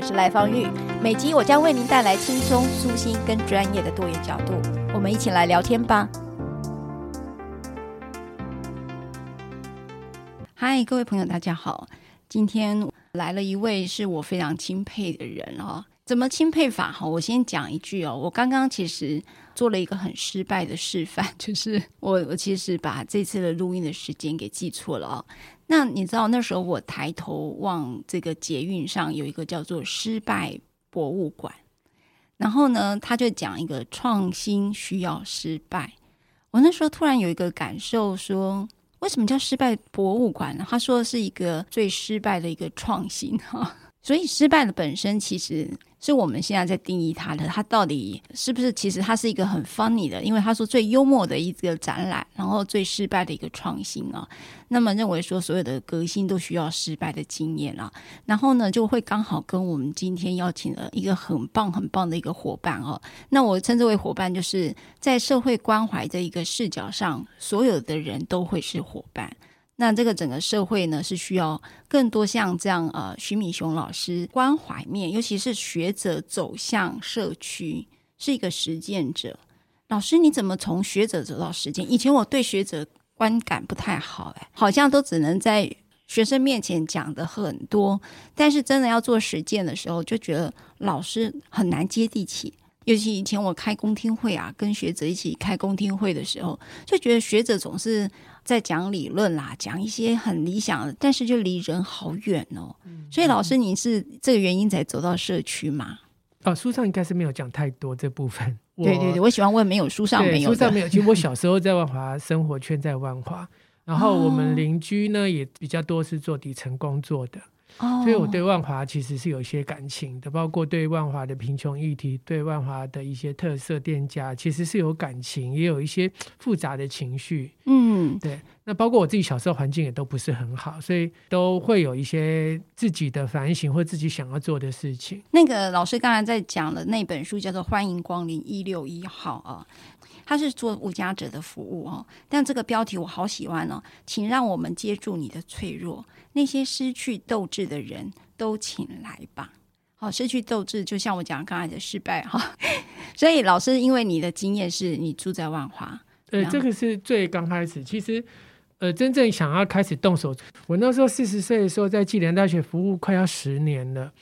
我是赖芳玉，每集我将为您带来轻松、舒心跟专业的多元角度，我们一起来聊天吧。嗨，各位朋友，大家好，今天来了一位是我非常钦佩的人哦。怎么钦佩法？哈，我先讲一句哦，我刚刚其实做了一个很失败的示范，就是我我其实把这次的录音的时间给记错了哦。那你知道那时候我抬头望这个捷运上有一个叫做“失败博物馆”，然后呢，他就讲一个创新需要失败。我那时候突然有一个感受，说为什么叫失败博物馆呢？他说是一个最失败的一个创新哈，所以失败的本身其实。是我们现在在定义它的，它到底是不是？其实它是一个很 funny 的，因为他说最幽默的一个展览，然后最失败的一个创新啊。那么认为说所有的革新都需要失败的经验啊，然后呢就会刚好跟我们今天邀请了一个很棒很棒的一个伙伴哦。那我称之为伙伴，就是在社会关怀的一个视角上，所有的人都会是伙伴。那这个整个社会呢，是需要更多像这样呃，徐敏雄老师关怀面，尤其是学者走向社区，是一个实践者。老师，你怎么从学者走到实践？以前我对学者观感不太好，哎，好像都只能在学生面前讲的很多，但是真的要做实践的时候，就觉得老师很难接地气。尤其以前我开公听会啊，跟学者一起开公听会的时候，就觉得学者总是在讲理论啦，讲一些很理想的，但是就离人好远哦。嗯、所以老师，你是这个原因才走到社区吗？哦，书上应该是没有讲太多这部分。对对对，我喜欢问没有书上没有，书上没有。其实 我小时候在万华生活圈在万华，然后我们邻居呢也比较多是做底层工作的。Oh. 所以我对万华其实是有一些感情的，包括对万华的贫穷议题，对万华的一些特色店家，其实是有感情，也有一些复杂的情绪。嗯，对。那包括我自己小时候环境也都不是很好，所以都会有一些自己的反省或自己想要做的事情。那个老师刚才在讲的那本书叫做《欢迎光临一六一号》啊。他是做无家者的服务哦，但这个标题我好喜欢哦，请让我们接住你的脆弱，那些失去斗志的人都请来吧。好，失去斗志，就像我讲刚才的失败哈。所以老师，因为你的经验是你住在万华，呃，这个是最刚开始。其实，呃，真正想要开始动手，我那时候四十岁的时候，在暨南大学服务快要十年了，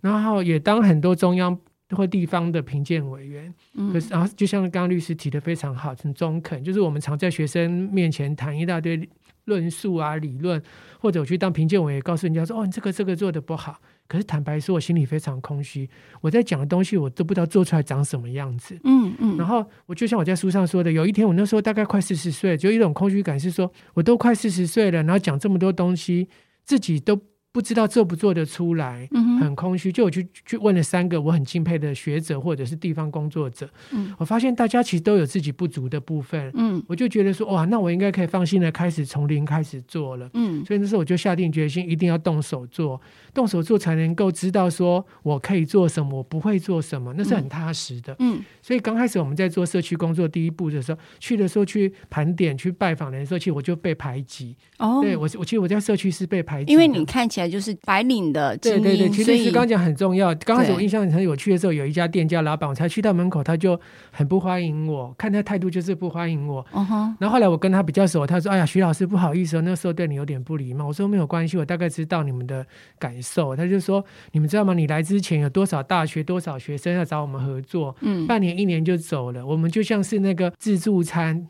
然后也当很多中央。或地方的评鉴委员，可是然后就像刚刚律师提的非常好，很中肯，就是我们常在学生面前谈一大堆论述啊、理论，或者我去当评鉴委也，告诉人家说：“哦，你这个这个做的不好。”可是坦白说，我心里非常空虚，我在讲的东西我都不知道做出来长什么样子。嗯嗯。然后我就像我在书上说的，有一天我那时候大概快四十岁，就一种空虚感，是说我都快四十岁了，然后讲这么多东西，自己都。不知道做不做得出来，很空虚。就我去去问了三个我很敬佩的学者或者是地方工作者，嗯、我发现大家其实都有自己不足的部分。嗯、我就觉得说哇，那我应该可以放心的开始从零开始做了。嗯、所以那时候我就下定决心，一定要动手做，动手做才能够知道说我可以做什么，我不会做什么，那是很踏实的。嗯、所以刚开始我们在做社区工作第一步的时候，去的时候去盘点、去拜访的时候，其实我就被排挤。哦，对我，我其实我在社区是被排挤，因为你看起来。就是白领的，对对对，其实是刚刚讲很重要。刚开始我印象很有趣的时候，有一家店家老板，我才去到门口，他就很不欢迎我，看他态度就是不欢迎我。Uh huh. 然后后来我跟他比较熟，他说：“哎呀，徐老师不好意思，那时候对你有点不礼貌。”我说：“没有关系，我大概知道你们的感受。”他就说：“你们知道吗？你来之前有多少大学多少学生要找我们合作？嗯，半年一年就走了，我们就像是那个自助餐。”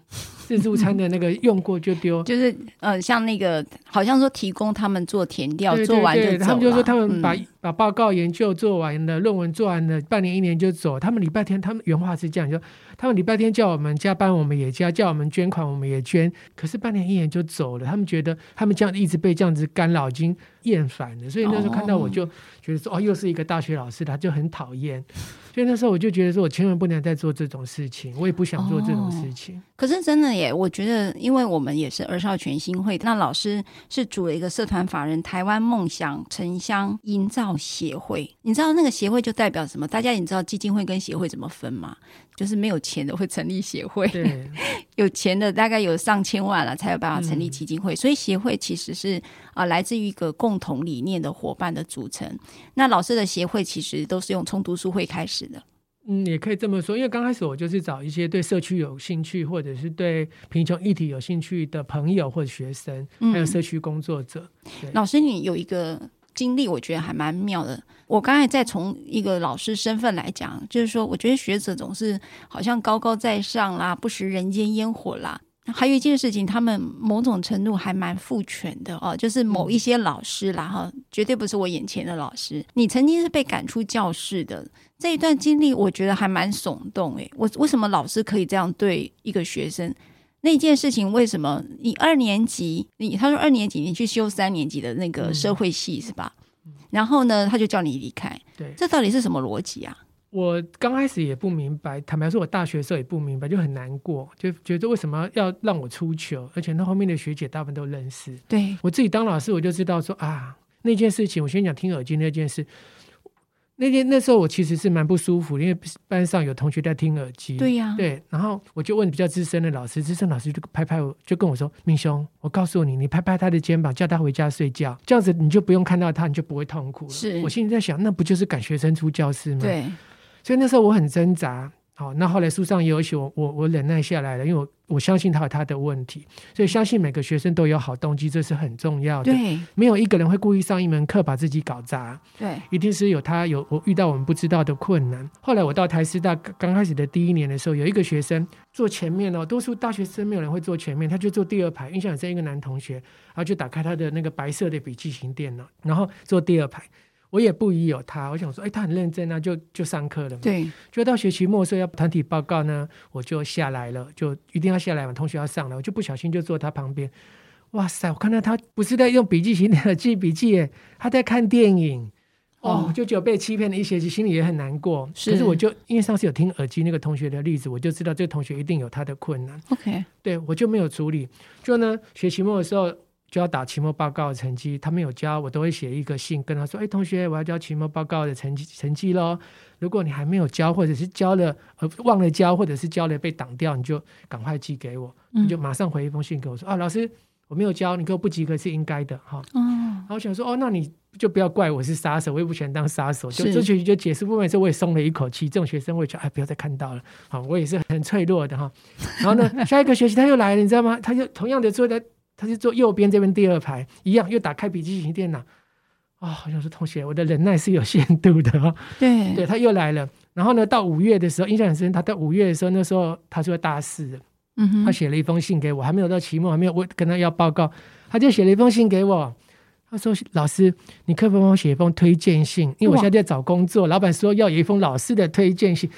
自助餐的那个用过就丢，就是呃，像那个好像说提供他们做填调，对对对，做完就走。他们就说他们把、嗯、把报告研究做完了，论文做完了，半年一年就走。他们礼拜天，他们原话是这样说：他们礼拜天叫我们加班，我们也加；叫我们捐款，我们也捐。可是半年一年就走了，他们觉得他们这样一直被这样子干扰，已经厌烦了。所以那时候看到我就觉得说：哦，哦，又是一个大学老师，他就很讨厌。所以那时候我就觉得说，我千万不能再做这种事情，我也不想做这种事情。哦、可是真的耶，我觉得，因为我们也是儿少全新会，那老师是组了一个社团法人台湾梦想城乡营造协会。你知道那个协会就代表什么？大家你知道基金会跟协会怎么分吗？就是没有钱的会成立协会，对，有钱的大概有上千万了才有办法成立基金会。嗯、所以协会其实是啊、呃，来自于一个共同理念的伙伴的组成。那老师的协会其实都是用从读书会开始的。嗯，也可以这么说，因为刚开始我就是找一些对社区有兴趣，或者是对贫穷议题有兴趣的朋友或者学生，还有社区工作者。嗯、老师，你有一个经历，我觉得还蛮妙的。我刚才在从一个老师身份来讲，就是说，我觉得学者总是好像高高在上啦，不食人间烟火啦。还有一件事情，他们某种程度还蛮父权的哦，就是某一些老师啦哈，绝对不是我眼前的老师。你曾经是被赶出教室的。这一段经历，我觉得还蛮耸动诶。我为什么老师可以这样对一个学生？那件事情为什么？你二年级，你他说二年级你去修三年级的那个社会系是吧？嗯、然后呢，他就叫你离开。对，这到底是什么逻辑啊？我刚开始也不明白，坦白说，我大学的时候也不明白，就很难过，就觉得为什么要让我出糗？而且那后面的学姐大部分都认识。对，我自己当老师，我就知道说啊，那件事情，我先讲听耳机那件事。那天那时候我其实是蛮不舒服，因为班上有同学在听耳机。对呀、啊，对，然后我就问比较资深的老师，资深老师就拍拍我，就跟我说：“明兄，我告诉你，你拍拍他的肩膀，叫他回家睡觉，这样子你就不用看到他，你就不会痛苦了。”是，我心里在想，那不就是赶学生出教室吗？对，所以那时候我很挣扎。好，那后来书上也有写，我我我忍耐下来了，因为我我相信他有他的问题，所以相信每个学生都有好动机，这是很重要的。对，没有一个人会故意上一门课把自己搞砸。对，一定是有他有我遇到我们不知道的困难。后来我到台师大刚开始的第一年的时候，有一个学生坐前面哦，多数大学生没有人会坐前面，他就坐第二排。印象很深，一个男同学，然后就打开他的那个白色的笔记型电脑，然后坐第二排。我也不疑有他，我想说，哎，他很认真啊，就就上课了嘛。对，就到学期末时候要团体报告呢，我就下来了，就一定要下来嘛，同学要上来，我就不小心就坐他旁边。哇塞，我看到他不是在用笔记型的记笔记，哎，他在看电影。哦，哦就只有被欺骗了一学期，心里也很难过。是，可是我就因为上次有听耳机那个同学的例子，我就知道这个同学一定有他的困难。OK，对我就没有处理。就呢，学期末的时候。就要打期末报告的成绩，他没有交，我都会写一个信跟他说：“哎，同学，我要交期末报告的成绩成绩喽。如果你还没有交，或者是交了呃忘了交，或者是交了被挡掉，你就赶快寄给我。你就马上回一封信给我说：啊，老师，我没有交，你给我不及格是应该的哈。哦，然后我想说：哦，那你就不要怪我是杀手，我也不喜欢当杀手。就这学期就解释部分的时候，我也松了一口气。这种学生我也觉得哎，不要再看到了。好，我也是很脆弱的哈。然后呢，下一个学期他又来了，你知道吗？他就同样的坐在。他是坐右边这边第二排，一样又打开笔记型电脑。啊、哦，好像是同学，我的忍耐是有限度的哈。对，对他又来了。然后呢，到五月的时候，印象很深。他到五月的时候，那时候他是大四，嗯哼，他写了一封信给我，还没有到期末，还没有我跟他要报告，他就写了一封信给我。他说：“老师，你可不可以帮我写一封推荐信？因为我现在在找工作，老板说要有一封老师的推荐信。”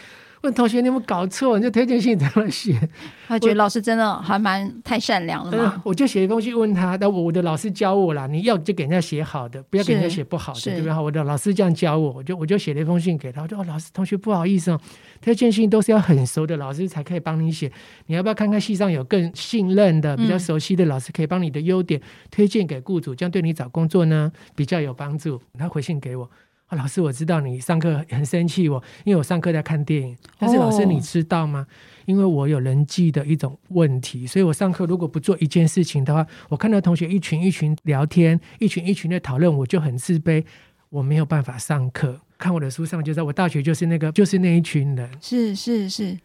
问同学，你有没有搞错？你这推荐信怎么写？他觉得老师真的还蛮太善良了嘛。我就写一封信问他，但我的老师教我啦，你要就给人家写好的，不要给人家写不好的，对不对？我的老师这样教我，我就我就写了一封信给他，我说：“哦，老师，同学不好意思哦，推荐信都是要很熟的老师才可以帮你写，你要不要看看系上有更信任的、比较熟悉的老师，可以帮你的优点推荐给雇主，这样对你找工作呢比较有帮助。”他回信给我。哦、老师，我知道你上课很生气，我因为我上课在看电影。但是老师，你知道吗？哦、因为我有人际的一种问题，所以我上课如果不做一件事情的话，我看到同学一群一群聊天，一群一群的讨论，我就很自卑，我没有办法上课。看我的书上就知道，我大学就是那个，就是那一群人。是是是，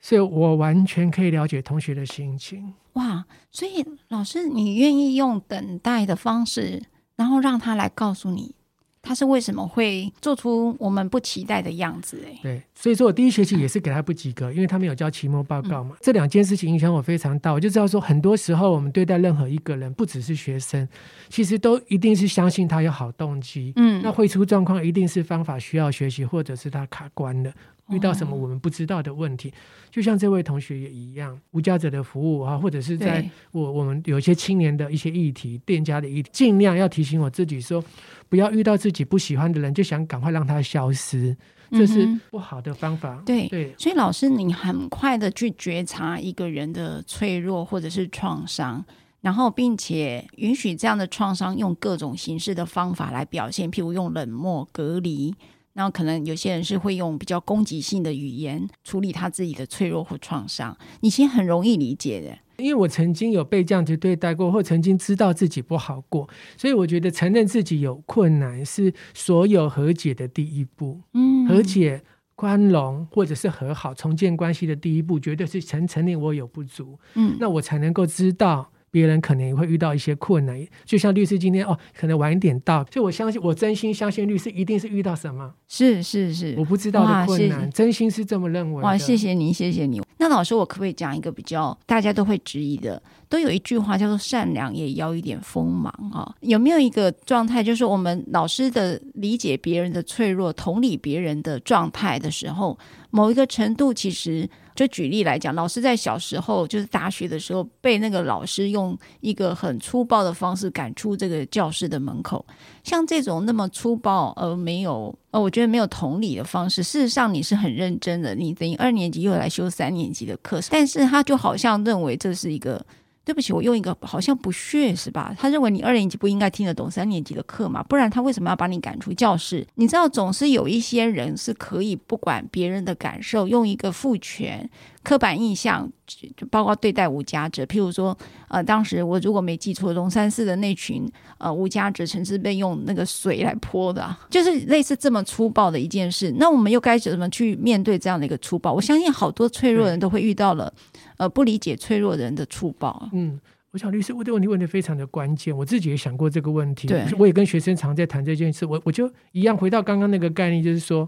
所以我完全可以了解同学的心情。哇，所以老师，你愿意用等待的方式，然后让他来告诉你。他是为什么会做出我们不期待的样子？哎，对，所以说我第一学期也是给他不及格，因为他没有交期末报告嘛。嗯、这两件事情影响我非常大，我就知道说，很多时候我们对待任何一个人，不只是学生，其实都一定是相信他有好动机。嗯，那会出状况，一定是方法需要学习，或者是他卡关了。遇到什么我们不知道的问题，就像这位同学也一样，无家者的服务啊，或者是在我我们有一些青年的一些议题、店家的议题，尽量要提醒我自己说，不要遇到自己不喜欢的人就想赶快让他消失，这是不好的方法。对对，所以老师，你很快的去觉察一个人的脆弱或者是创伤，然后并且允许这样的创伤用各种形式的方法来表现，譬如用冷漠、隔离。然后可能有些人是会用比较攻击性的语言处理他自己的脆弱或创伤，你其实很容易理解的。因为我曾经有被这样子对待过，或曾经知道自己不好过，所以我觉得承认自己有困难是所有和解的第一步。嗯，和解、宽容或者是和好、重建关系的第一步，绝对是承承认我有不足。嗯，那我才能够知道。别人可能也会遇到一些困难，就像律师今天哦，可能晚一点到，所以我相信，我真心相信律师一定是遇到什么，是是是，我不知道的困难，真心是这么认为。哇，谢谢你，谢谢你。那老师，我可不可以讲一个比较大家都会质疑的？都有一句话叫做“善良也要一点锋芒”哈，有没有一个状态，就是我们老师的理解别人的脆弱、同理别人的状态的时候，某一个程度其实。就举例来讲，老师在小时候，就是大学的时候，被那个老师用一个很粗暴的方式赶出这个教室的门口。像这种那么粗暴而没有呃，我觉得没有同理的方式，事实上你是很认真的，你等于二年级又来修三年级的课，但是他就好像认为这是一个。对不起，我用一个好像不屑是吧？他认为你二年级不应该听得懂三年级的课嘛？不然他为什么要把你赶出教室？你知道，总是有一些人是可以不管别人的感受，用一个父权刻板印象，就包括对待无家者。譬如说，呃，当时我如果没记错，龙山寺的那群呃无家者，曾是被用那个水来泼的，就是类似这么粗暴的一件事。那我们又该怎么去面对这样的一个粗暴？我相信好多脆弱人都会遇到了。呃，不理解脆弱人的粗暴。嗯，我想律师问这个问题问的非常的关键，我自己也想过这个问题。对，我也跟学生常在谈这件事。我我就一样回到刚刚那个概念，就是说，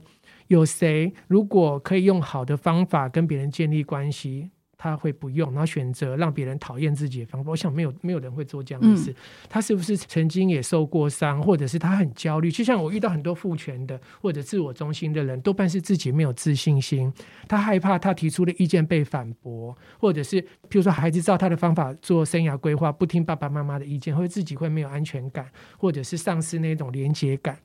有谁如果可以用好的方法跟别人建立关系？他会不用，然后选择让别人讨厌自己的方法。我想没有没有人会做这样的事。嗯、他是不是曾经也受过伤，或者是他很焦虑？就像我遇到很多父权的或者自我中心的人，多半是自己没有自信心，他害怕他提出的意见被反驳，或者是譬如说孩子照他的方法做生涯规划，不听爸爸妈妈的意见，或者自己会没有安全感，或者是丧失那种连接感。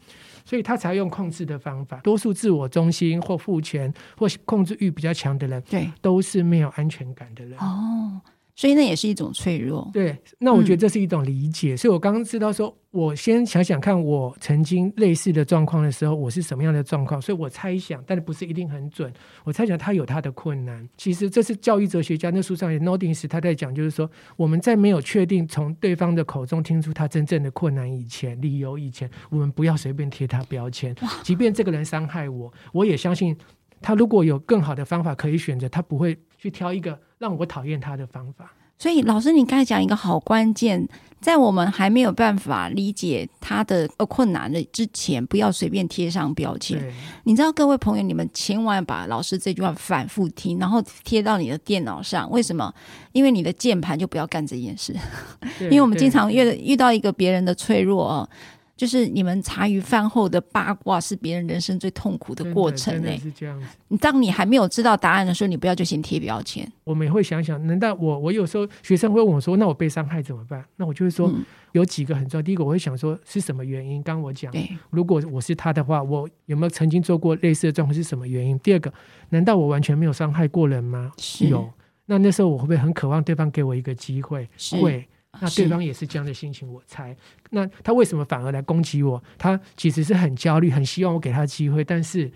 所以他才用控制的方法。多数自我中心或父权或控制欲比较强的人，对，都是没有安全感的人。哦。所以那也是一种脆弱。对，那我觉得这是一种理解。嗯、所以我刚刚知道说，我先想想看，我曾经类似的状况的时候，我是什么样的状况。所以我猜想，但是不是一定很准。我猜想他有他的困难。其实这是教育哲学家那书上也 Noddings 他在讲，就是说我们在没有确定从对方的口中听出他真正的困难以前、理由以前，我们不要随便贴他标签。即便这个人伤害我，我也相信他如果有更好的方法可以选择，他不会去挑一个。让我讨厌他的方法，所以老师，你刚才讲一个好关键，在我们还没有办法理解他的呃困难的之前，不要随便贴上标签。你知道，各位朋友，你们千万把老师这句话反复听，然后贴到你的电脑上。为什么？因为你的键盘就不要干这件事。因为我们经常遇遇到一个别人的脆弱啊。就是你们茶余饭后的八卦是别人人生最痛苦的过程呢、欸。是这样子。你当你还没有知道答案的时候，你不要就先贴标签。我们也会想想，难道我我有时候学生会问我说：“那我被伤害怎么办？”那我就会说有几个很重要。第一个，我会想说是什么原因？刚我讲，如果我是他的话，我有没有曾经做过类似的状况？是什么原因？第二个，难道我完全没有伤害过人吗？有。那那时候我会不会很渴望对方给我一个机会？会。那对方也是这样的心情，我猜。那他为什么反而来攻击我？他其实是很焦虑，很希望我给他机会，但是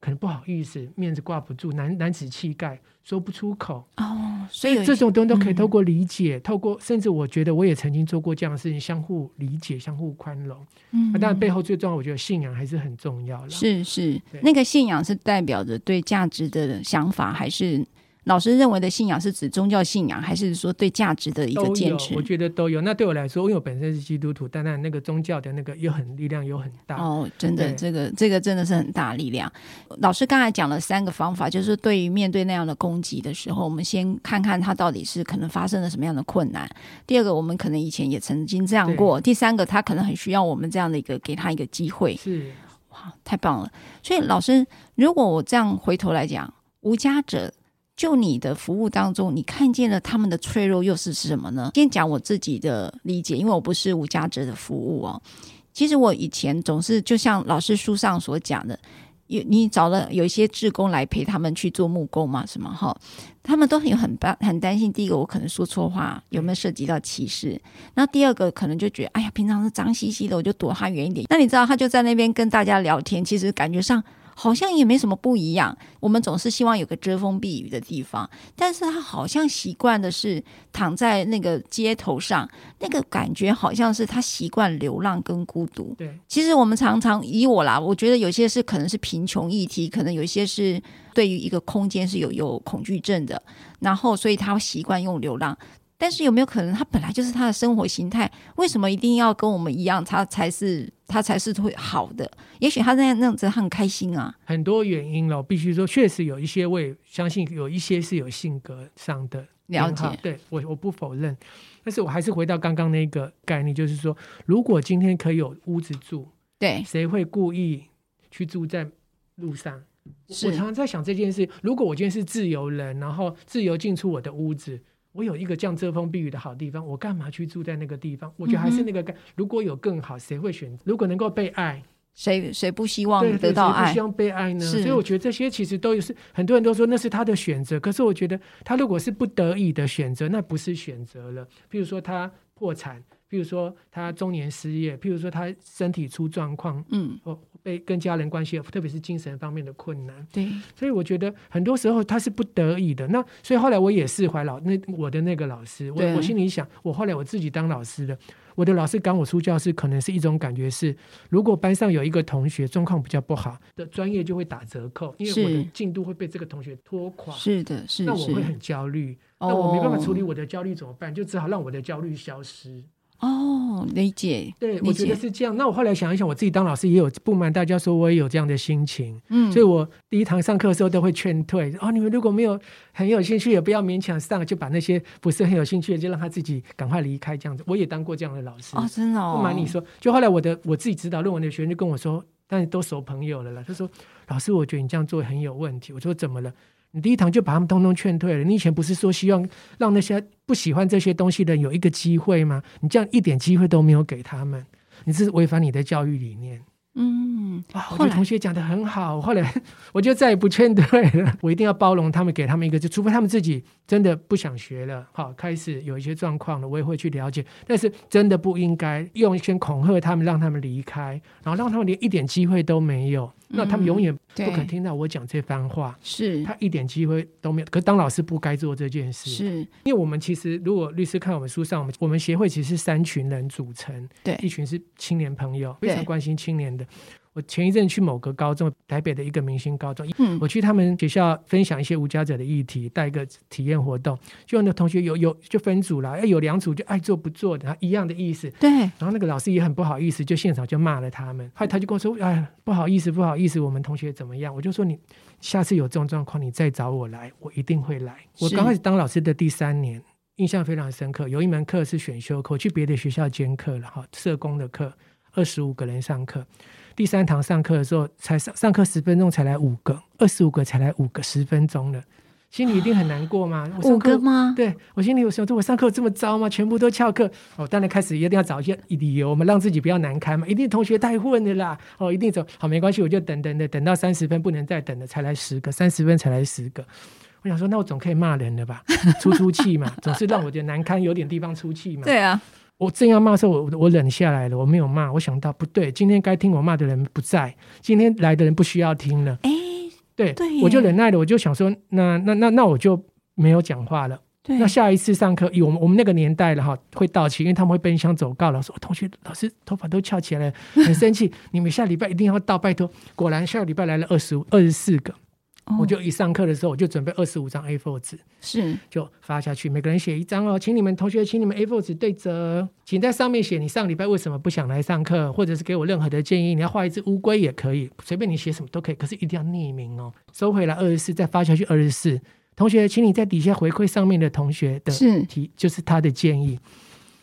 可能不好意思，面子挂不住，男男子气概说不出口。哦，所以这种东西都可以透过理解，嗯、透过甚至我觉得我也曾经做过这样的事情，相互理解，相互宽容。嗯，当然背后最重要，我觉得信仰还是很重要了。是是，那个信仰是代表着对价值的想法，还是？老师认为的信仰是指宗教信仰，还是说对价值的一个坚持？我觉得都有。那对我来说，因为我本身是基督徒，当然那个宗教的那个又很力量又很大。哦，真的，这个这个真的是很大力量。老师刚才讲了三个方法，就是对于面对那样的攻击的时候，我们先看看他到底是可能发生了什么样的困难。第二个，我们可能以前也曾经这样过。第三个，他可能很需要我们这样的一个给他一个机会。是，哇，太棒了。所以老师，如果我这样回头来讲，无家者。就你的服务当中，你看见了他们的脆弱又是什么呢？先讲我自己的理解，因为我不是无家者的服务哦。其实我以前总是就像老师书上所讲的，有你找了有一些志工来陪他们去做木工嘛，什么哈，他们都很很担很担心。第一个，我可能说错话，有没有涉及到歧视？那第二个，可能就觉得，哎呀，平常是脏兮兮的，我就躲他远一点。那你知道，他就在那边跟大家聊天，其实感觉上。好像也没什么不一样。我们总是希望有个遮风避雨的地方，但是他好像习惯的是躺在那个街头上，那个感觉好像是他习惯流浪跟孤独。对，其实我们常常以我啦，我觉得有些是可能是贫穷议题，可能有些是对于一个空间是有有恐惧症的，然后所以他习惯用流浪。但是有没有可能，他本来就是他的生活形态？为什么一定要跟我们一样，他才是他才是会好的？也许他那样那样子很开心啊。很多原因了，必须说，确实有一些，我也相信有一些是有性格上的了解。对我，我不否认。但是我还是回到刚刚那个概念，就是说，如果今天可以有屋子住，对，谁会故意去住在路上？我常常在想这件事：如果我今天是自由人，然后自由进出我的屋子。我有一个这样遮风避雨的好地方，我干嘛去住在那个地方？我觉得还是那个。嗯、如果有更好，谁会选？如果能够被爱，谁谁不希望得到爱？谁不希望被爱呢？所以我觉得这些其实都是很多人都说那是他的选择。可是我觉得他如果是不得已的选择，那不是选择了。譬如说他破产，譬如说他中年失业，譬如说他身体出状况，嗯，被跟家人关系，特别是精神方面的困难，对，所以我觉得很多时候他是不得已的。那所以后来我也释怀老那我的那个老师，我我心里想，我后来我自己当老师的，我的老师赶我出教室，可能是一种感觉是，如果班上有一个同学状况比较不好，的专业就会打折扣，因为我的进度会被这个同学拖垮。是的，是的，那我会很焦虑，那我没办法处理我的焦虑怎么办？就只好让我的焦虑消失。哦，理解。对，我觉得是这样。那我后来想一想，我自己当老师也有不瞒大家说，我也有这样的心情。嗯，所以我第一堂上课的时候都会劝退。哦，你们如果没有很有兴趣，也不要勉强上，就把那些不是很有兴趣的，就让他自己赶快离开。这样子，我也当过这样的老师。哦，真的哦。不瞒你说，就后来我的我自己指导论文的学生就跟我说，但是都熟朋友了啦。他说：“老师，我觉得你这样做很有问题。”我说：“怎么了？”你第一堂就把他们通通劝退了。你以前不是说希望让那些不喜欢这些东西的人有一个机会吗？你这样一点机会都没有给他们，你是违反你的教育理念。嗯，哇，我同学讲的很好。后来，后来我就再也不劝退了，我一定要包容他们，给他们一个，就除非他们自己真的不想学了，好，开始有一些状况了，我也会去了解。但是真的不应该用一些恐吓他们，让他们离开，然后让他们连一点机会都没有。那他们永远不肯听到我讲这番话，是。他一点机会都没有。可是当老师不该做这件事，是。因为我们其实如果律师看我们书上，我们我们协会其实是三群人组成，对，一群是青年朋友，非常关心青年的。我前一阵去某个高中，台北的一个明星高中，嗯，我去他们学校分享一些无家者的议题，带一个体验活动，就那同学有有就分组了，哎，有两组就爱做不做的，一样的意思，对。然后那个老师也很不好意思，就现场就骂了他们，后来他就跟我说，哎，不好意思，不好意思，我们同学怎么样？我就说你下次有这种状况，你再找我来，我一定会来。我刚开始当老师的第三年，印象非常深刻，有一门课是选修课，我去别的学校兼课了哈，社工的课，二十五个人上课。第三堂上课的时候，才上上课十分钟才来五个，二十五个才来五个，十分钟了，心里一定很难过吗？五个吗？对，我心里有想说，我上课这么糟吗？全部都翘课。哦，当然开始一定要找一些理由，我们让自己不要难堪嘛。一定同学太混的啦。哦，一定走。好，没关系，我就等等等，等到三十分不能再等了，才来十个，三十分才来十个。我想说，那我总可以骂人了吧？出出气嘛，总是让我觉得难堪，有点地方出气嘛。对啊。我正要骂的时候，我我忍下来了，我没有骂。我想到不对，今天该听我骂的人不在，今天来的人不需要听了。哎，对，对，我就忍耐了。我就想说，那那那那我就没有讲话了。对，那下一次上课，以我们我们那个年代了哈，会到期，因为他们会奔向走告了，说同学老师头发都翘起来了，很生气。你们下礼拜一定要到，拜托。果然下个礼拜来了二十五二十四个。我就一上课的时候，我就准备二十五张 A4 纸，是就发下去，每个人写一张哦，请你们同学，请你们 A4 纸对折，请在上面写你上礼拜为什么不想来上课，或者是给我任何的建议。你要画一只乌龟也可以，随便你写什么都可以，可是一定要匿名哦。收回来二十四，再发下去二十四。同学，请你在底下回馈上面的同学的提，是就是他的建议，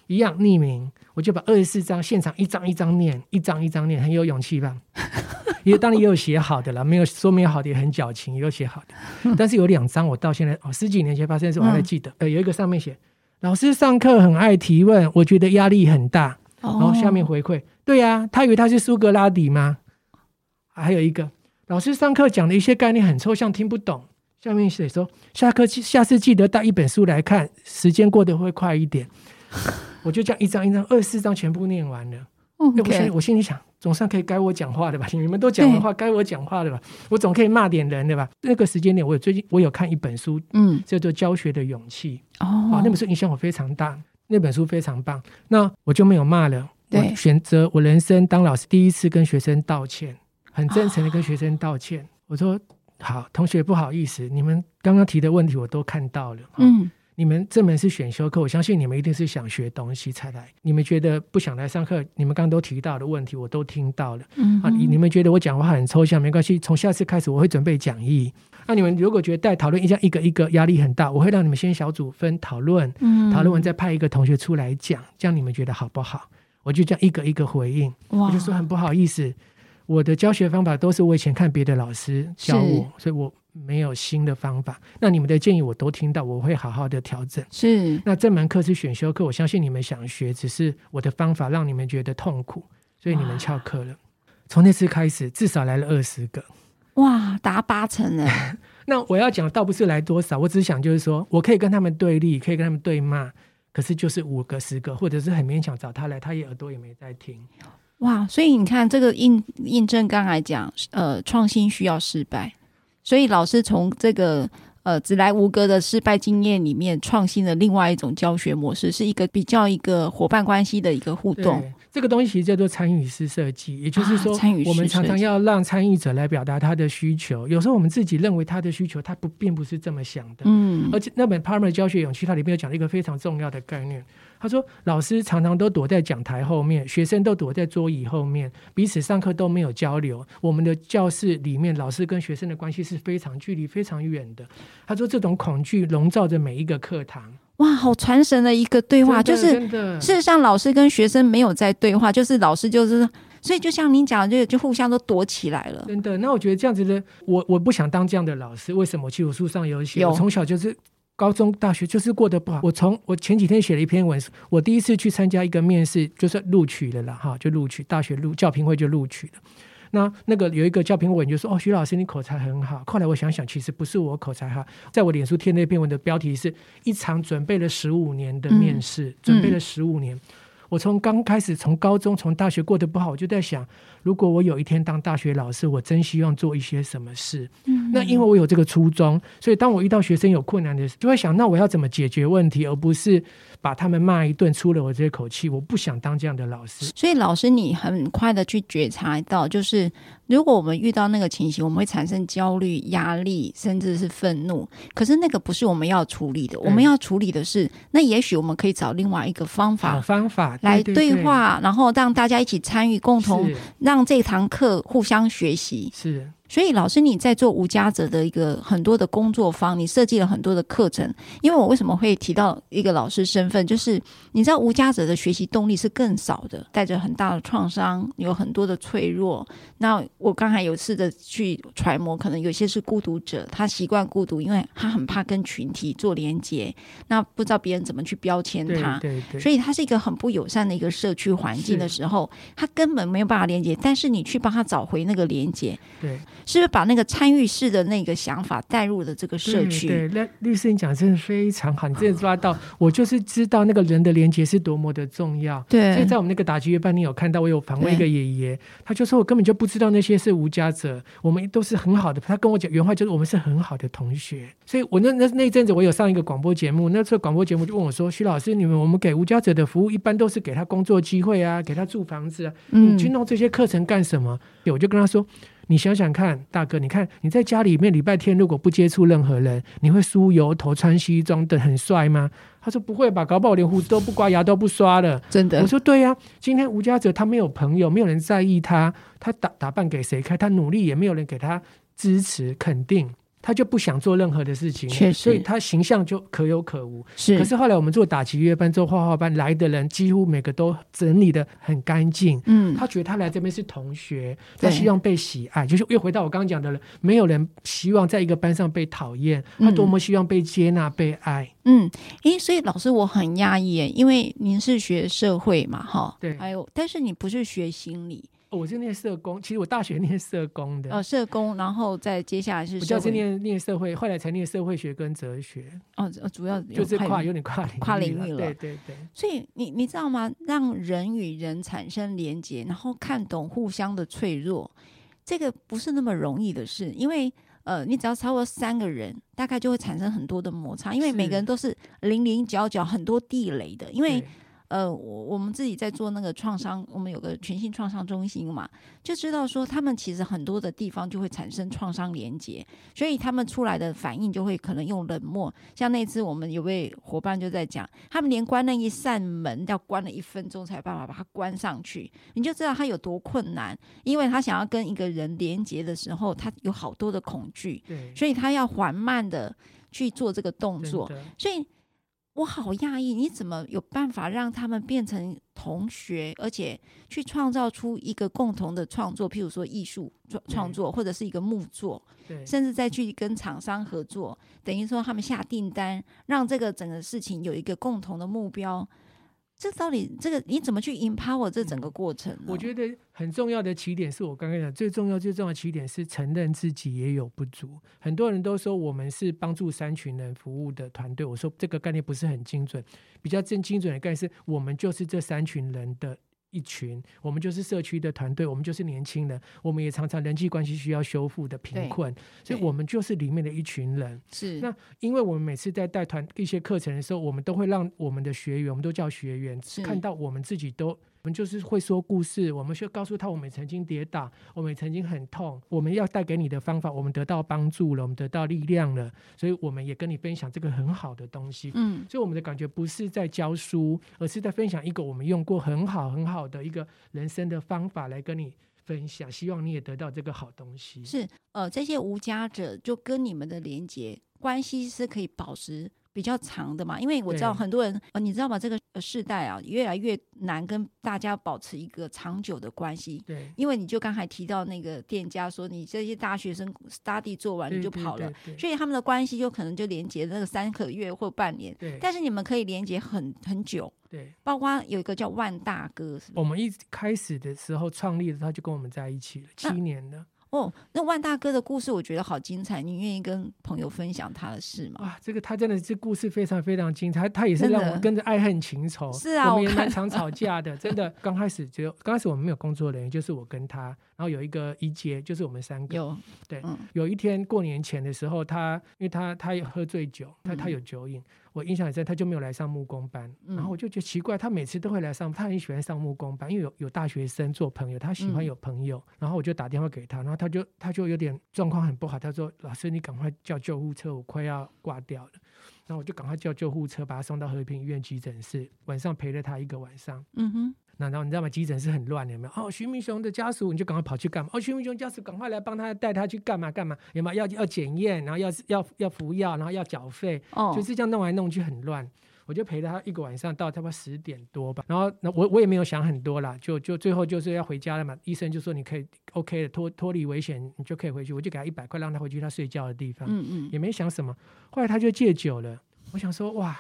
一样匿名。我就把二十四张现场一张一张念，一张一张念，很有勇气吧？因为当然也有写好的了，没有说没有好的也很矫情，也有写好的。但是有两张我到现在哦，十几年前发生的事我还记得。呃，有一个上面写老师上课很爱提问，我觉得压力很大。然后下面回馈，对呀，他以为他是苏格拉底吗？还有一个老师上课讲的一些概念很抽象，听不懂。下面写说下课下次记得带一本书来看，时间过得会快一点。我就这样一张一张二十四张全部念完了。Okay. 我心我心里想，总算可以该我讲话的吧？你们都讲完话，该我讲话的吧？我总可以骂点人的吧？那个时间点，我有最近我有看一本书，嗯，叫做《教学的勇气》哦，那本书影响我非常大，那本书非常棒。那我就没有骂了，对我选择我人生当老师第一次跟学生道歉，很真诚的跟学生道歉。哦、我说好，同学不好意思，你们刚刚提的问题我都看到了，嗯。你们这门是选修课，我相信你们一定是想学东西才来。你们觉得不想来上课，你们刚刚都提到的问题我都听到了。嗯，啊，你你们觉得我讲话很抽象，没关系，从下次开始我会准备讲义。那你们如果觉得带讨论一下一个一个压力很大，我会让你们先小组分讨论，嗯，讨论完再派一个同学出来讲，这样你们觉得好不好？我就这样一个一个回应。我就说很不好意思，我的教学方法都是我以前看别的老师教我，所以我。没有新的方法，那你们的建议我都听到，我会好好的调整。是，那这门课是选修课，我相信你们想学，只是我的方法让你们觉得痛苦，所以你们翘课了。从那次开始，至少来了二十个，哇，达八成呢。那我要讲倒不是来多少，我只想就是说我可以跟他们对立，可以跟他们对骂，可是就是五个、十个，或者是很勉强找他来，他也耳朵也没在听。哇，所以你看这个印印证刚才讲，呃，创新需要失败。所以老师从这个呃只来无格的失败经验里面创新了另外一种教学模式，是一个比较一个伙伴关系的一个互动。这个东西其实叫做参与式设计，也就是说，我们常常要让参与者来表达他的需求。有时候我们自己认为他的需求，他不并不是这么想的。嗯，而且那本《Palmer 教学勇气》它里面有讲了一个非常重要的概念。他说：“老师常常都躲在讲台后面，学生都躲在桌椅后面，彼此上课都没有交流。我们的教室里面，老师跟学生的关系是非常距离非常远的。”他说：“这种恐惧笼罩着每一个课堂。”哇，好传神的一个对话，就是事实上老师跟学生没有在对话，就是老师就是，所以就像您讲的，就就互相都躲起来了。真的，那我觉得这样子的，我我不想当这样的老师。为什么？其实我书上有写，有我从小就是。高中、大学就是过得不好。我从我前几天写了一篇文，我第一次去参加一个面试，就是录取了啦，哈，就录取大学录教评会就录取了。那那个有一个教评委就说：“哦，徐老师你口才很好。”后来我想想，其实不是我口才好，在我脸书贴那篇文的标题是一场准备了十五年的面试，嗯、准备了十五年。嗯、我从刚开始从高中从大学过得不好，我就在想。如果我有一天当大学老师，我真希望做一些什么事。嗯、那因为我有这个初衷，所以当我遇到学生有困难的时候，就会想，那我要怎么解决问题，而不是把他们骂一顿，出了我这口气。我不想当这样的老师。所以老师，你很快的去觉察到，就是如果我们遇到那个情形，我们会产生焦虑、压力，甚至是愤怒。可是那个不是我们要处理的，我们要处理的是，那也许我们可以找另外一个方法，方法来对话，然后让大家一起参与，共同。让这堂课互相学习是。所以，老师，你在做无家者的一个很多的工作坊，你设计了很多的课程。因为我为什么会提到一个老师身份，就是你知道无家者的学习动力是更少的，带着很大的创伤，有很多的脆弱。那我刚才有试着去揣摩，可能有些是孤独者，他习惯孤独，因为他很怕跟群体做连接，那不知道别人怎么去标签他，对对对，所以他是一个很不友善的一个社区环境的时候，他根本没有办法连接。但是你去帮他找回那个连接，对。是不是把那个参与式的那个想法带入了这个社区？对，那律师你讲真的非常好，你真的抓到，我就是知道那个人的连接是多么的重要。对，所以在我们那个打击乐班，你有看到我有访问一个爷爷，他就说我根本就不知道那些是无家者，我们都是很好的。他跟我讲原话就是我们是很好的同学。所以我那那那阵子我有上一个广播节目，那次广播节目就问我说：“徐老师，你们我们给无家者的服务一般都是给他工作机会啊，给他住房子啊，嗯，你去弄这些课程干什么？”我就跟他说。你想想看，大哥，你看你在家里面礼拜天如果不接触任何人，你会梳油头、穿西装的很帅吗？他说不会吧，搞不好连胡子都不刮，牙都不刷了。真的？我说对呀、啊，今天吴家泽他没有朋友，没有人在意他，他打打扮给谁看？他努力也没有人给他支持肯定。他就不想做任何的事情，确实，所以他形象就可有可无。是，可是后来我们做打击乐班、做画画班来的人，几乎每个都整理的很干净。嗯，他觉得他来这边是同学，他希望被喜爱，就是又回到我刚刚讲的了，没有人希望在一个班上被讨厌，他多么希望被接纳、被爱。嗯，诶，所以老师我很讶异，因为您是学社会嘛，哈，对，还有，但是你不是学心理。我是念社工，其实我大学念社工的。呃、哦，社工，然后再接下来是我就是念念社会，后来才念社会学跟哲学。哦，主要就是跨有点跨领跨领域了。对对对。所以你你知道吗？让人与人产生连结，然后看懂互相的脆弱，这个不是那么容易的事。因为呃，你只要超过三个人，大概就会产生很多的摩擦，因为每个人都是零零角角很多地雷的，因为。呃，我我们自己在做那个创伤，我们有个全新创伤中心嘛，就知道说他们其实很多的地方就会产生创伤连接，所以他们出来的反应就会可能用冷漠。像那次我们有位伙伴就在讲，他们连关那一扇门要关了一分钟才有办法把它关上去，你就知道他有多困难，因为他想要跟一个人连接的时候，他有好多的恐惧，对，所以他要缓慢的去做这个动作，所以。我好讶异，你怎么有办法让他们变成同学，而且去创造出一个共同的创作，譬如说艺术创创作，或者是一个木作，甚至再去跟厂商合作，等于说他们下订单，让这个整个事情有一个共同的目标。这到底这个你怎么去 empower 这整个过程？我觉得很重要的起点是我刚刚讲，最重要最重要的起点是承认自己也有不足。很多人都说我们是帮助三群人服务的团队，我说这个概念不是很精准，比较正精准的概念是我们就是这三群人的。一群，我们就是社区的团队，我们就是年轻人，我们也常常人际关系需要修复的贫困，所以我们就是里面的一群人。是那，因为我们每次在带团一些课程的时候，我们都会让我们的学员，我们都叫学员，看到我们自己都。我们就是会说故事，我们需要告诉他，我们曾经跌倒，我们曾经很痛，我们要带给你的方法，我们得到帮助了，我们得到力量了，所以我们也跟你分享这个很好的东西。嗯，所以我们的感觉不是在教书，而是在分享一个我们用过很好很好的一个人生的方法来跟你分享，希望你也得到这个好东西。是，呃，这些无家者就跟你们的连接关系是可以保持。比较长的嘛，因为我知道很多人，呃，你知道吗？这个世代啊，越来越难跟大家保持一个长久的关系。对，因为你就刚才提到那个店家说，你这些大学生 study 做完你就跑了，所以他们的关系就可能就连接那个三个月或半年。对，但是你们可以连接很很久。对，包括有一个叫万大哥，是我们一开始的时候创立的，他就跟我们在一起了七年了。哦，那万大哥的故事我觉得好精彩，你愿意跟朋友分享他的事吗？哇，这个他真的是故事非常非常精彩，他也是让我跟着爱恨情仇。是啊，我们也蛮常吵架的，真的。刚开始就刚开始我们没有工作人员，就是我跟他，然后有一个一姐，就是我们三个。有对、嗯，有一天过年前的时候，他因为他他有喝醉酒，他他有酒瘾。嗯我印象很深，他就没有来上木工班，嗯，然后我就觉得奇怪，他每次都会来上，他很喜欢上木工班，因为有有大学生做朋友，他喜欢有朋友，嗯。然后我就打电话给他，然后他就他就有点状况很不好，他说：“老师，你赶快叫救护车，我快要挂掉了。”然后我就赶快叫救护车，把他送到和平医院急诊室，晚上陪了他一个晚上。嗯哼。那然后你知道吗？急诊室很乱，有没有？哦，徐明雄的家属，你就赶快跑去干嘛？哦，徐明雄家属赶快来帮他带他去干嘛干嘛？有没有？要要检验，然后要要要服药，然后要缴费，哦，就是这样弄来弄去很乱。我就陪了他一个晚上，到差不多十点多吧。然后那我我也没有想很多啦，就就最后就是要回家了嘛。医生就说你可以 OK 的脱脱离危险，你就可以回去。我就给他一百块，让他回去他睡觉的地方。嗯嗯，也没想什么。后来他就戒酒了。我想说哇，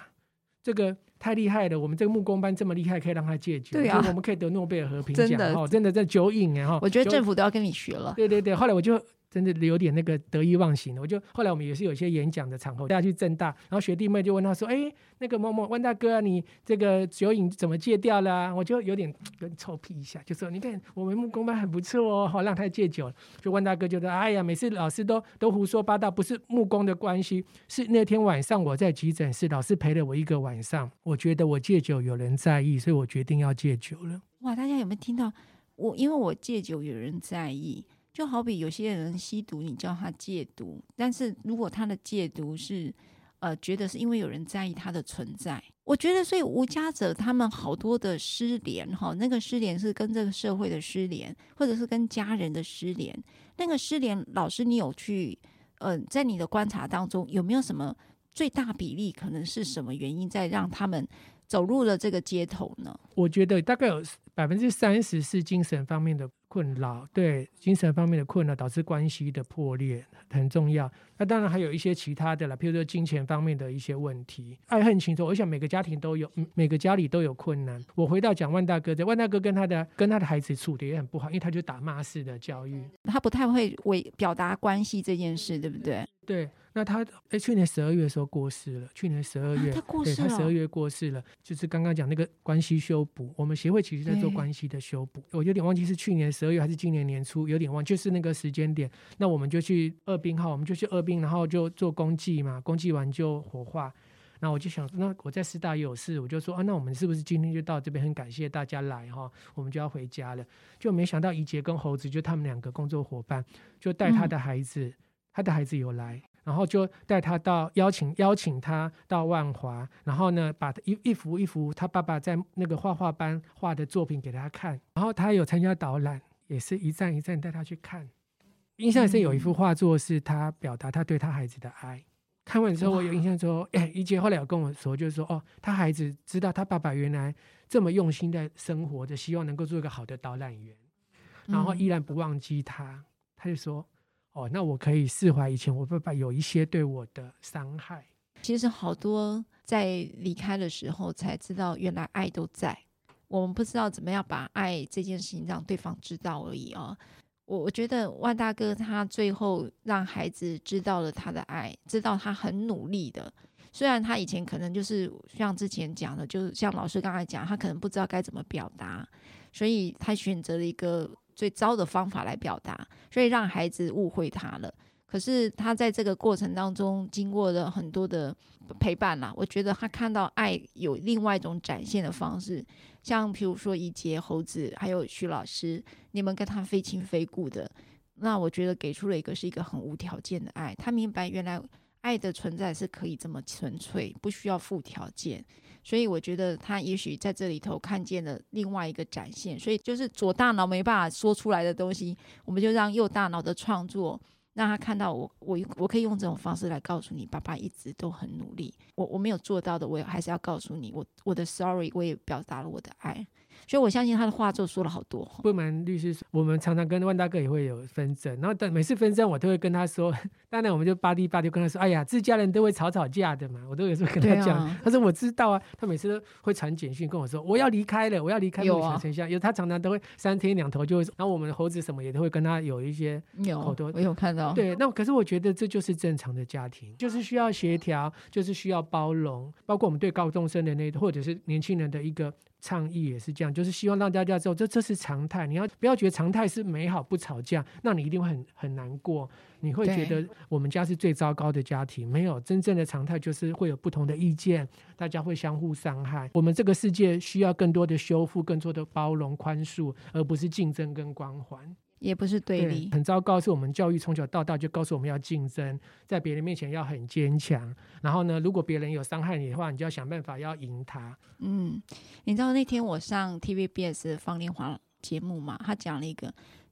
这个。太厉害了！我们这个木工班这么厉害，可以让他戒酒。对啊，我们可以得诺贝尔和平奖。真的，哦，真的在酒瘾哎哈！我觉得政府都要跟你学了。对对对，后来我就。真的有点那个得意忘形了，我就后来我们也是有一些演讲的场合，大家去正大，然后学弟妹就问他说：“哎，那个某某万大哥，你这个酒瘾怎么戒掉了？”我就有点有点臭屁一下，就说：“你看我们木工班很不错哦，好让他戒酒。”就万大哥就说：“哎呀，每次老师都都胡说八道，不是木工的关系，是那天晚上我在急诊室，老师陪了我一个晚上，我觉得我戒酒有人在意，所以我决定要戒酒了。”哇，大家有没有听到？我因为我戒酒有人在意。就好比有些人吸毒，你叫他戒毒，但是如果他的戒毒是呃觉得是因为有人在意他的存在，我觉得所以无家者他们好多的失联哈，那个失联是跟这个社会的失联，或者是跟家人的失联。那个失联，老师你有去呃在你的观察当中有没有什么最大比例可能是什么原因在让他们走入了这个街头呢？我觉得大概有百分之三十是精神方面的。困扰，对精神方面的困扰导致关系的破裂很重要。那当然还有一些其他的了，譬如说金钱方面的一些问题，爱恨情仇。我想每个家庭都有，每个家里都有困难。我回到讲万大哥，这万大哥跟他的跟他的孩子处的也很不好，因为他就打骂式的教育，他不太会为表达关系这件事，对不对？对。那他哎，去年十二月的时候过世了。去年十二月，啊、他过世了。对，他十二月过世了，就是刚刚讲那个关系修补。我们协会其实在做关系的修补。我有点忘记是去年十二月还是今年年初，有点忘，就是那个时间点。那我们就去二殡号，我们就去二殡，然后就做公祭嘛，公祭完就火化。那我就想，那我在师大也有事，我就说啊，那我们是不是今天就到这边？很感谢大家来哈，我们就要回家了。就没想到怡洁跟猴子就他们两个工作伙伴，就带他的孩子，嗯、他的孩子有来。然后就带他到邀请邀请他到万华，然后呢，把一一幅一幅他爸爸在那个画画班画的作品给他看，然后他有参加导览，也是一站一站带他去看。印象是有一幅画作是他表达他对他孩子的爱。看完之后，我有印象说，哎，怡姐后来有跟我说，就是说，哦，他孩子知道他爸爸原来这么用心在生活着，希望能够做一个好的导览员，然后依然不忘记他，他就说。哦，那我可以释怀以前我爸爸有一些对我的伤害。其实好多在离开的时候才知道，原来爱都在。我们不知道怎么样把爱这件事情让对方知道而已啊。我我觉得万大哥他最后让孩子知道了他的爱，知道他很努力的。虽然他以前可能就是像之前讲的，就是像老师刚才讲，他可能不知道该怎么表达，所以他选择了一个。最糟的方法来表达，所以让孩子误会他了。可是他在这个过程当中，经过了很多的陪伴啦，我觉得他看到爱有另外一种展现的方式，像比如说怡洁、猴子还有徐老师，你们跟他非亲非故的，那我觉得给出了一个是一个很无条件的爱。他明白原来。爱的存在是可以这么纯粹，不需要附条件，所以我觉得他也许在这里头看见了另外一个展现，所以就是左大脑没办法说出来的东西，我们就让右大脑的创作让他看到我，我我可以用这种方式来告诉你，爸爸一直都很努力，我我没有做到的，我也还是要告诉你，我我的 sorry，我也表达了我的爱。所以，我相信他的画作说了好多。不瞒律师说，我们常常跟万大哥也会有纷争，然后等每次纷争，我都会跟他说。当然，我们就巴蒂巴蒂跟他说：“哎呀，自家人都会吵吵架的嘛。”我都有时候跟他讲。啊、他说：“我知道啊。”他每次都会传简讯跟我说：“我要离开了，我要离开梦想成像。”有他常常都会三天两头就会。然后我们的猴子什么也都会跟他有一些好多。有，我有看到。对，那可是我觉得这就是正常的家庭，就是需要协调，就是需要包容，包括我们对高中生的那或者是年轻人的一个。倡议也是这样，就是希望让大家知道，这这是常态。你要不要觉得常态是美好不吵架？那你一定会很很难过。你会觉得我们家是最糟糕的家庭。没有真正的常态，就是会有不同的意见，大家会相互伤害。我们这个世界需要更多的修复，更多的包容宽恕，而不是竞争跟光环。也不是对立，对，很糟糕。是我们教育从小到大就告诉我们要竞争，在别人面前要很坚强。然后呢，如果别人有伤害你的话，你就要想办法要赢他。嗯，你知道那天我上 TVBS 方念华节目嘛？他讲了一个，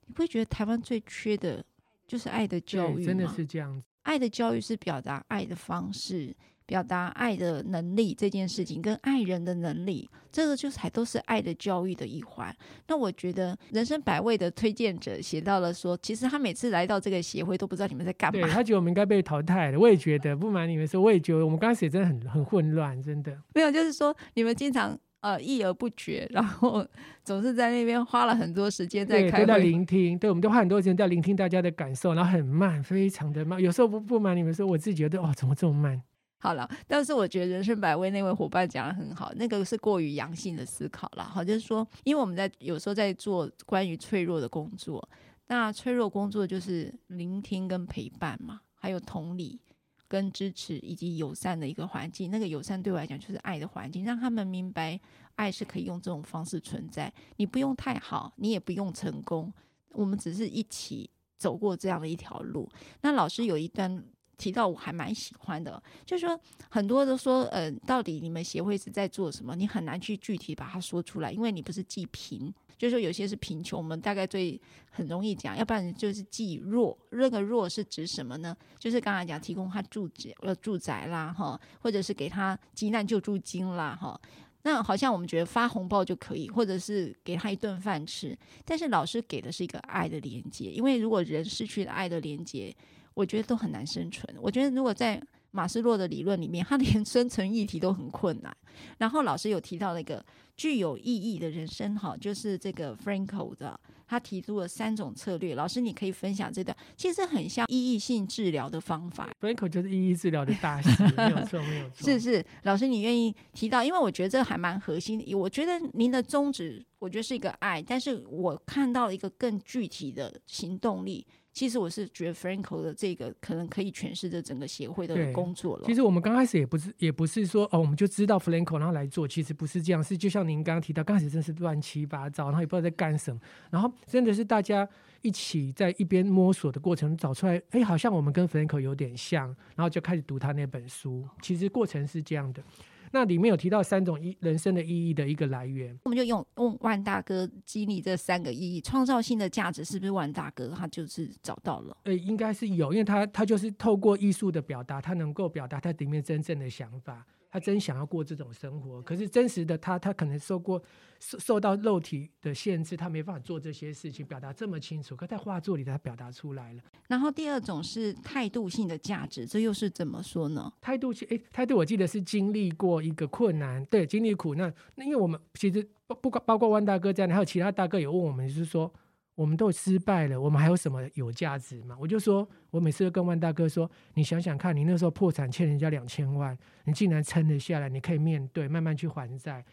你不会觉得台湾最缺的就是爱的教育吗？真的是这样子。爱的教育是表达爱的方式。表达爱的能力这件事情，跟爱人的能力，这个就是还都是爱的教育的一环。那我觉得人生百味的推荐者写到了说，其实他每次来到这个协会都不知道你们在干嘛。对，他觉得我们应该被淘汰了。我也觉得，不瞒你们说，我也觉得我们刚开始真的很很混乱，真的。没有，就是说你们经常呃议而不决，然后 总是在那边花了很多时间在开会，在聆听。对，我们都花很多时间在聆听大家的感受，然后很慢，非常的慢。有时候不不瞒你们说，我自己觉得哦，怎么这么慢？好了，但是我觉得人生百味那位伙伴讲得很好，那个是过于阳性的思考了。好，就是说，因为我们在有时候在做关于脆弱的工作，那脆弱工作就是聆听跟陪伴嘛，还有同理跟支持以及友善的一个环境。那个友善对我来讲就是爱的环境，让他们明白爱是可以用这种方式存在。你不用太好，你也不用成功，我们只是一起走过这样的一条路。那老师有一段。提到我还蛮喜欢的，就是说很多都说，呃，到底你们协会是在做什么？你很难去具体把它说出来，因为你不是记贫，就是说有些是贫穷，我们大概最很容易讲，要不然就是记弱。那个弱是指什么呢？就是刚才讲提供他住宅呃住宅啦，哈，或者是给他急难救助金啦，哈。那好像我们觉得发红包就可以，或者是给他一顿饭吃，但是老师给的是一个爱的连接，因为如果人失去了爱的连接。我觉得都很难生存。我觉得如果在马斯洛的理论里面，他连生存议题都很困难。然后老师有提到那个具有意义的人生，哈，就是这个 Frankl 的，他提出了三种策略。老师，你可以分享这段，其实很像意义性治疗的方法。Frankl 就是意义治疗的大师，没有错，没有错。是是，老师你愿意提到，因为我觉得这还蛮核心的。我觉得您的宗旨，我觉得是一个爱，但是我看到了一个更具体的行动力。其实我是觉得 Frankl 的这个可能可以诠释这整个协会的工作了。其实我们刚开始也不是也不是说哦，我们就知道 Frankl 然后来做，其实不是这样。是就像您刚刚提到，刚开始真是乱七八糟，然后也不知道在干什么。然后真的是大家一起在一边摸索的过程找出来，哎，好像我们跟 Frankl 有点像，然后就开始读他那本书。其实过程是这样的。那里面有提到三种意人生的意义的一个来源，我们就用用万大哥激励这三个意义，创造性的价值是不是万大哥他就是找到了？呃，应该是有，因为他他就是透过艺术的表达，他能够表达他里面真正的想法。他真想要过这种生活，可是真实的他，他可能受过受受到肉体的限制，他没办法做这些事情，表达这么清楚。可在画作里，他表达出来了。然后第二种是态度性的价值，这又是怎么说呢？态度性，诶，态度，我记得是经历过一个困难，对，经历苦难。那因为我们其实不不包括万大哥这样，还有其他大哥也问我们，就是说。我们都失败了，我们还有什么有价值吗？我就说，我每次都跟万大哥说，你想想看，你那时候破产欠人家两千万，你竟然撑得下来，你可以面对，慢慢去还债。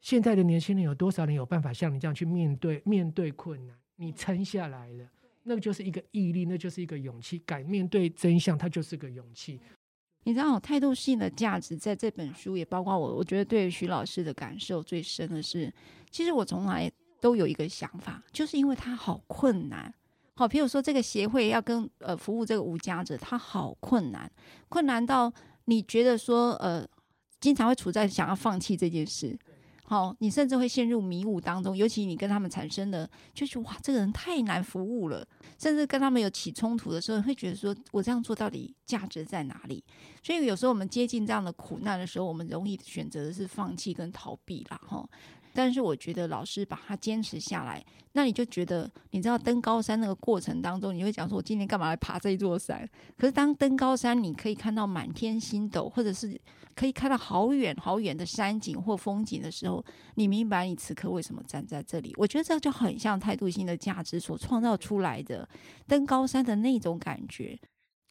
现在的年轻人有多少人有办法像你这样去面对面对困难？你撑下来了，那个就是一个毅力，那就是一个勇气。敢面对真相，它就是个勇气。你知道，态度性的价值在这本书也包括我。我觉得对徐老师的感受最深的是，其实我从来。都有一个想法，就是因为他好困难，好，譬如说这个协会要跟呃服务这个无家者，他好困难，困难到你觉得说呃，经常会处在想要放弃这件事，好，你甚至会陷入迷雾当中，尤其你跟他们产生的就是哇，这个人太难服务了，甚至跟他们有起冲突的时候，你会觉得说我这样做到底价值在哪里？所以有时候我们接近这样的苦难的时候，我们容易选择的是放弃跟逃避啦，哈。但是我觉得老师把他坚持下来，那你就觉得，你知道登高山那个过程当中，你会讲说，我今天干嘛来爬这一座山？可是当登高山，你可以看到满天星斗，或者是可以看到好远好远的山景或风景的时候，你明白你此刻为什么站在这里。我觉得这就很像态度性的价值所创造出来的登高山的那种感觉。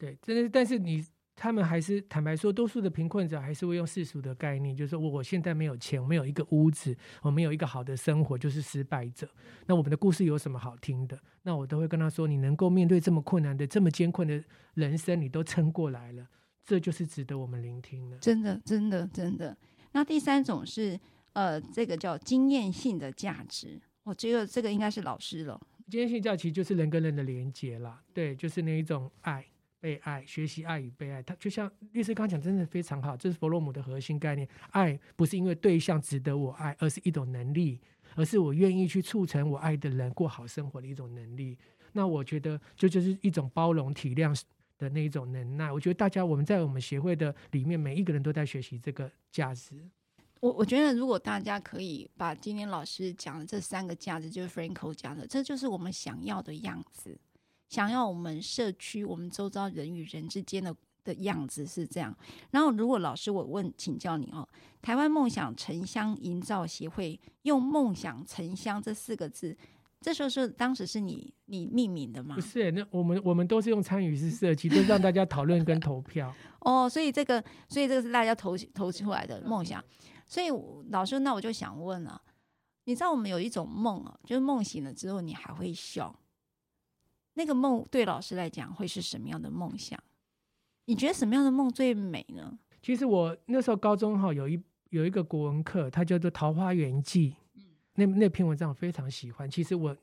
对，真的，但是你。他们还是坦白说，多数的贫困者还是会用世俗的概念，就是说我我现在没有钱，我没有一个屋子，我没有一个好的生活，就是失败者。那我们的故事有什么好听的？那我都会跟他说，你能够面对这么困难的、这么艰困的人生，你都撑过来了，这就是值得我们聆听的。真的，真的，真的。那第三种是呃，这个叫经验性的价值，我觉得这个应该是老师了。经验性价值就是人跟人的连接啦，对，就是那一种爱。被爱，学习爱与被爱，他就像律师刚讲，真的非常好。这是弗洛姆的核心概念。爱不是因为对象值得我爱，而是一种能力，而是我愿意去促成我爱的人过好生活的一种能力。那我觉得，这就，是一种包容、体谅的那一种能耐。我觉得大家我们在我们协会的里面，每一个人都在学习这个价值。我我觉得，如果大家可以把今天老师讲的这三个价值，就是 Frankl 讲的，这就是我们想要的样子。想要我们社区、我们周遭人与人之间的的样子是这样。然后，如果老师我问请教你哦，台湾梦想城乡营造协会用“梦想城乡”这四个字，这时候是当时是你你命名的吗？不是，那我们我们都是用参与式设计，都让大家讨论跟投票。哦，所以这个所以这个是大家投投出来的梦想。所以老师，那我就想问了，你知道我们有一种梦啊，就是梦醒了之后你还会笑。那个梦对老师来讲会是什么样的梦想？你觉得什么样的梦最美呢？其实我那时候高中哈有一有一个国文课，它叫做《桃花源记》。嗯，那那篇文章我非常喜欢。其实我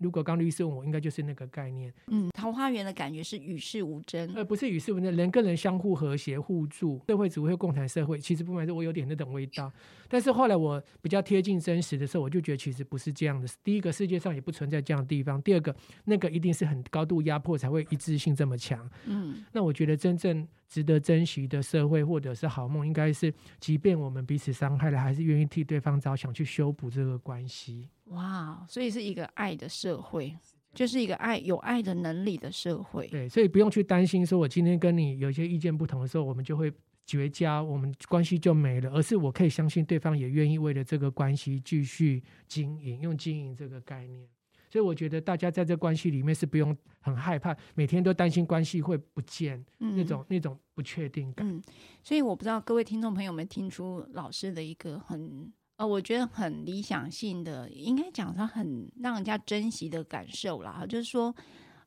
如果刚律师问我，应该就是那个概念。嗯，桃花源的感觉是与世无争，呃，不是与世无争，人跟人相互和谐互助，社会只会共产社会。其实不瞒说，我有点那种味道。但是后来我比较贴近真实的时候，我就觉得其实不是这样的。第一个，世界上也不存在这样的地方；第二个，那个一定是很高度压迫才会一致性这么强。嗯，那我觉得真正值得珍惜的社会或者是好梦，应该是即便我们彼此伤害了，还是愿意替对方着想，去修补这个关系。哇，所以是一个爱的社会，就是一个爱有爱的能力的社会。对，所以不用去担心，说我今天跟你有一些意见不同的时候，我们就会绝交，我们关系就没了。而是我可以相信对方也愿意为了这个关系继续经营，用经营这个概念。所以我觉得大家在这关系里面是不用很害怕，每天都担心关系会不见，嗯、那种那种不确定感。嗯，所以我不知道各位听众朋友们听出老师的一个很。呃，我觉得很理想性的，应该讲他很让人家珍惜的感受啦。就是说，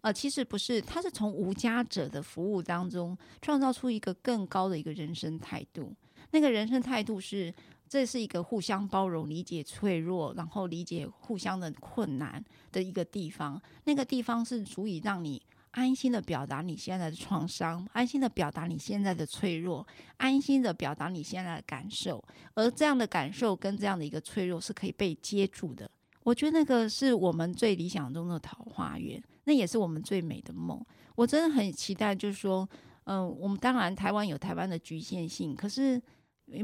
呃，其实不是，他是从无家者的服务当中创造出一个更高的一个人生态度。那个人生态度是，这是一个互相包容、理解脆弱，然后理解互相的困难的一个地方。那个地方是足以让你。安心的表达你现在的创伤，安心的表达你现在的脆弱，安心的表达你现在的感受，而这样的感受跟这样的一个脆弱是可以被接住的。我觉得那个是我们最理想中的桃花源，那也是我们最美的梦。我真的很期待，就是说，嗯、我们当然台湾有台湾的局限性，可是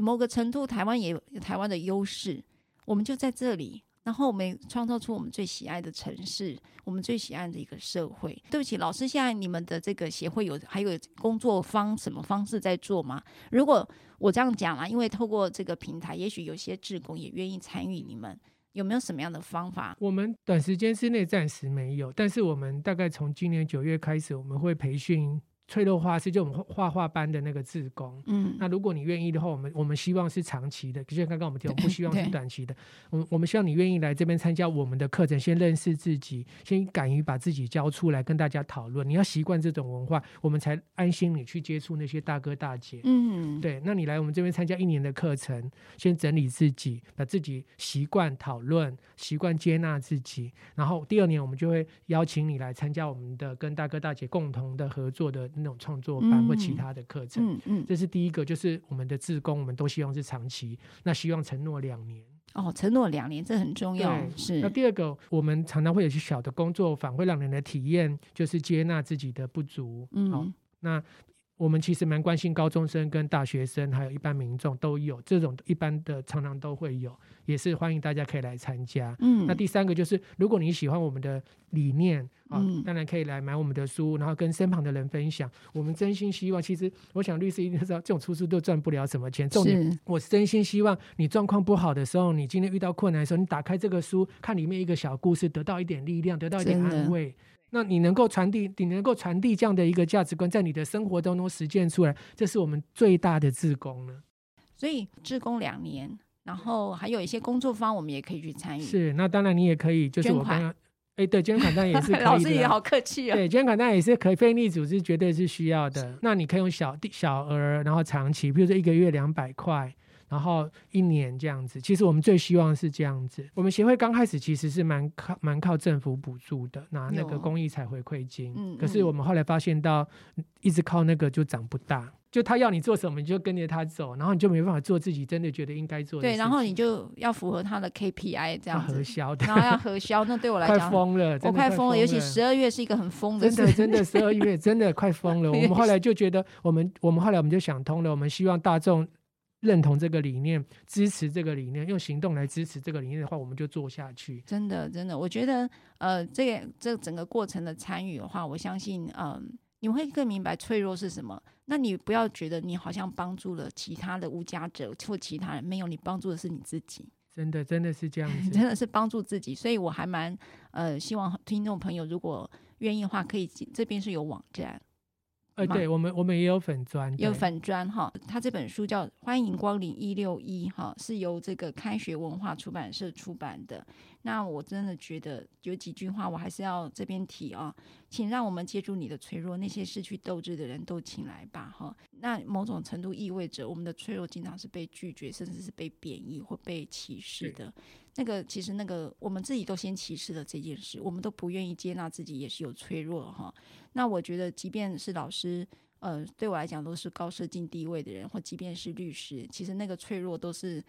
某个程度台湾也有台湾的优势，我们就在这里。然后我们创造出我们最喜爱的城市，我们最喜爱的一个社会。对不起，老师，现在你们的这个协会有还有工作方什么方式在做吗？如果我这样讲啦，因为透过这个平台，也许有些志工也愿意参与，你们有没有什么样的方法？我们短时间之内暂时没有，但是我们大概从今年九月开始，我们会培训。脆弱画师就我们画画班的那个志工，嗯，那如果你愿意的话，我们我们希望是长期的，就像刚刚我们讲，不希望是短期的。我们我们希望你愿意来这边参加我们的课程，先认识自己，先敢于把自己交出来跟大家讨论。你要习惯这种文化，我们才安心你去接触那些大哥大姐。嗯，对。那你来我们这边参加一年的课程，先整理自己，把自己习惯讨论，习惯接纳自己。然后第二年我们就会邀请你来参加我们的跟大哥大姐共同的合作的。那种创作班或其他的课程，嗯嗯，这是第一个，就是我们的自工，我们都希望是长期，那希望承诺两年哦，承诺两年这很重要，是。那第二个，我们常常会有些小的工作坊，会让人的体验就是接纳自己的不足，嗯，好，那。我们其实蛮关心高中生跟大学生，还有一般民众都有这种一般的，常常都会有，也是欢迎大家可以来参加。嗯，那第三个就是，如果你喜欢我们的理念啊，嗯、当然可以来买我们的书，然后跟身旁的人分享。我们真心希望，其实我想律师一定知道，这种出书都赚不了什么钱。重点，是我真心希望你状况不好的时候，你今天遇到困难的时候，你打开这个书，看里面一个小故事，得到一点力量，得到一点安慰。那你能够传递，你能够传递这样的一个价值观，在你的生活当中实践出来，这是我们最大的志工了。所以志工两年，然后还有一些工作方，我们也可以去参与。是，那当然你也可以，就是我刚刚，哎，对，捐款当然也是可以的。老师也好客气啊。对，捐款当然也是可以，非营利组织绝对是需要的。那你可以用小小额，然后长期，比如说一个月两百块。然后一年这样子，其实我们最希望是这样子。我们协会刚开始其实是蛮靠蛮靠政府补助的，拿那个公益彩回馈金。嗯，可是我们后来发现到，一直靠那个就长不大。就他要你做什么，你就跟着他走，然后你就没办法做自己真的觉得应该做的。对，然后你就要符合他的 KPI 这样子。核销的，然后要核销，那对我 来讲快疯了，我快疯了。尤其十二月是一个很疯的，真的真的十二月 真的快疯了。我们后来就觉得，我们我们后来我们就想通了，我们希望大众。认同这个理念，支持这个理念，用行动来支持这个理念的话，我们就做下去。真的，真的，我觉得，呃，这个这整个过程的参与的话，我相信，嗯、呃，你会更明白脆弱是什么。那你不要觉得你好像帮助了其他的无家者或其他人，没有，你帮助的是你自己。真的，真的是这样子，真的是帮助自己。所以我还蛮，呃，希望听众朋友如果愿意的话，可以这边是有网站。呃，对我们，我们也有粉砖，有粉砖哈。他这本书叫《欢迎光临一六一》哈，是由这个开学文化出版社出版的。那我真的觉得有几句话，我还是要这边提啊，请让我们接住你的脆弱，那些失去斗志的人都请来吧，哈。那某种程度意味着我们的脆弱经常是被拒绝，甚至是被贬义或被歧视的。那个其实那个我们自己都先歧视了这件事，我们都不愿意接纳自己也是有脆弱哈。那我觉得，即便是老师，呃，对我来讲都是高社经地位的人，或即便是律师，其实那个脆弱都是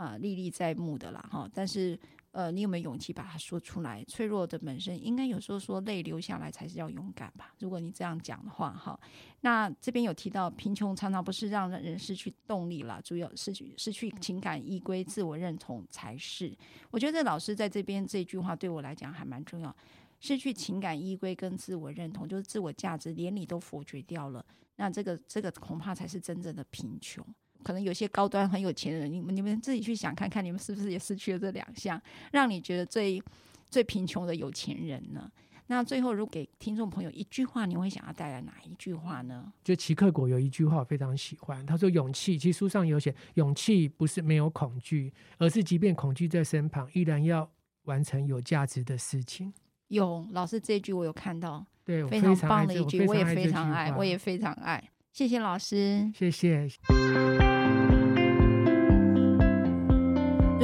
啊、历历在目的啦哈。但是。呃，你有没有勇气把它说出来？脆弱的本身，应该有时候说泪流下来才是要勇敢吧？如果你这样讲的话，哈，那这边有提到贫穷常常不是让人失去动力了，主要失去失去情感依归、自我认同才是。我觉得老师在这边这句话对我来讲还蛮重要，失去情感依归跟自我认同，就是自我价值连你都否决掉了，那这个这个恐怕才是真正的贫穷。可能有些高端很有钱的人，你们你们自己去想看看，你们是不是也失去了这两项，让你觉得最最贫穷的有钱人呢？那最后，如果给听众朋友一句话，你会想要带来哪一句话呢？就齐克果有一句话我非常喜欢，他说：“勇气，其实书上有写，勇气不是没有恐惧，而是即便恐惧在身旁，依然要完成有价值的事情。”有老师这句我有看到，对，非常棒的一句，我也非常爱，我也非常爱。谢谢老师，谢谢。